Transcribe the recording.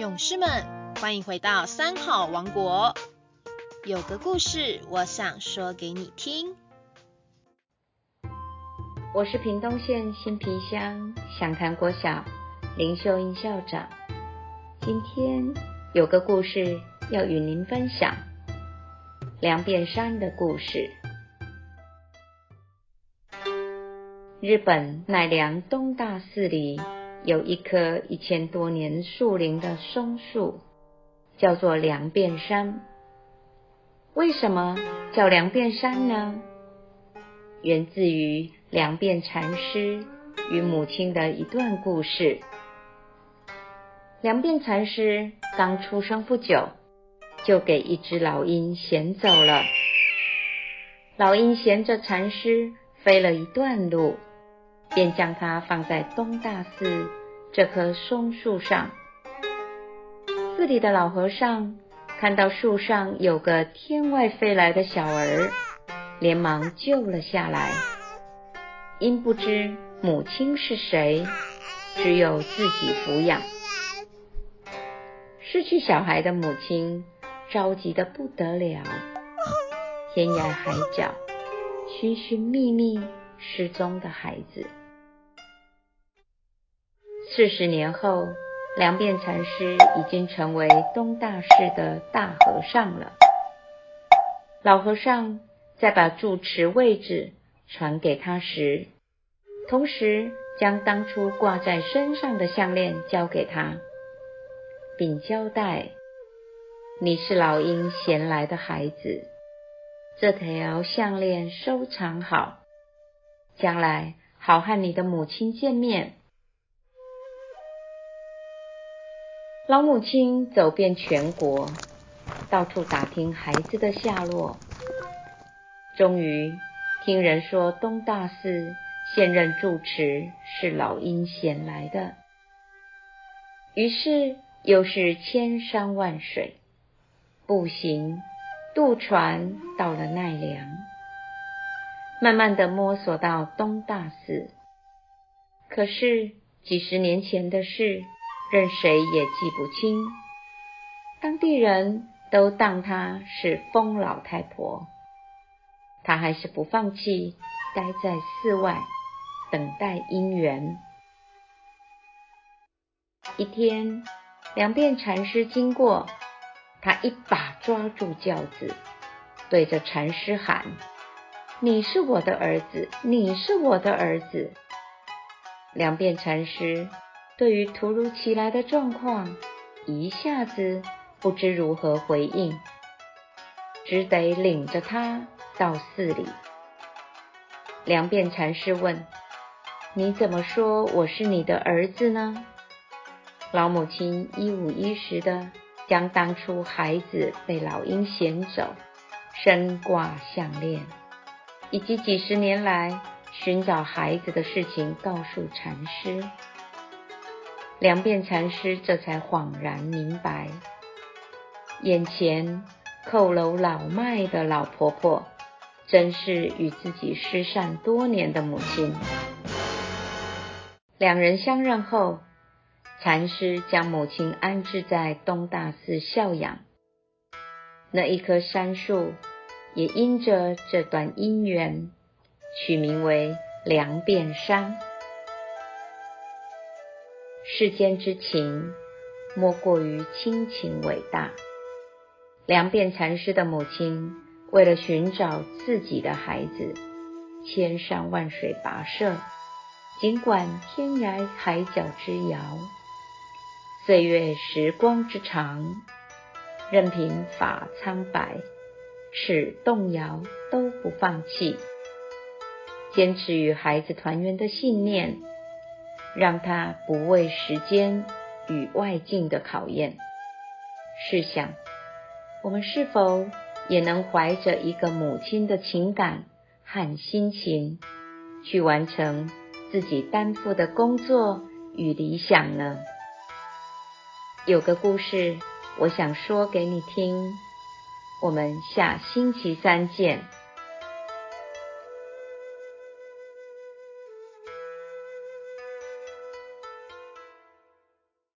勇士们，欢迎回到三好王国。有个故事，我想说给你听。我是屏东县新皮乡祥潭国小林秀英校长。今天有个故事要与您分享，梁变山的故事。日本奈良东大寺里有一棵一千多年树龄的松树，叫做梁变山。为什么叫梁变山呢？源自于梁变禅师与母亲的一段故事。梁变禅师刚出生不久，就给一只老鹰衔走了。老鹰衔着禅师飞了一段路。便将它放在东大寺这棵松树上。寺里的老和尚看到树上有个天外飞来的小儿，连忙救了下来。因不知母亲是谁，只有自己抚养。失去小孩的母亲着急的不得了，天涯海角寻寻觅觅失踪的孩子。四十年后，梁变禅师已经成为东大寺的大和尚了。老和尚在把住持位置传给他时，同时将当初挂在身上的项链交给他，并交代：“你是老鹰衔来的孩子，这条项链收藏好，将来好和你的母亲见面。”老母亲走遍全国，到处打听孩子的下落。终于听人说东大寺现任住持是老鹰衔来的，于是又是千山万水，步行渡船到了奈良，慢慢的摸索到东大寺。可是几十年前的事。任谁也记不清，当地人都当她是疯老太婆，她还是不放弃，待在寺外等待姻缘。一天，两遍禅师经过，他一把抓住轿子，对着禅师喊：“你是我的儿子，你是我的儿子。”两遍禅师。对于突如其来的状况，一下子不知如何回应，只得领着他到寺里。梁变禅师问：“你怎么说我是你的儿子呢？”老母亲一五一十的将当初孩子被老鹰衔走、身挂项链，以及几十年来寻找孩子的事情告诉禅师。梁变禅师这才恍然明白，眼前叩楼老迈的老婆婆，真是与自己失散多年的母亲。两人相认后，禅师将母亲安置在东大寺孝养。那一棵杉树，也因着这段姻缘，取名为梁变山。世间之情，莫过于亲情伟大。梁变禅师的母亲为了寻找自己的孩子，千山万水跋涉，尽管天涯海角之遥，岁月时光之长，任凭法苍白，齿动摇都不放弃，坚持与孩子团圆的信念。让他不畏时间与外境的考验。试想，我们是否也能怀着一个母亲的情感和心情，去完成自己担负的工作与理想呢？有个故事，我想说给你听。我们下星期三见。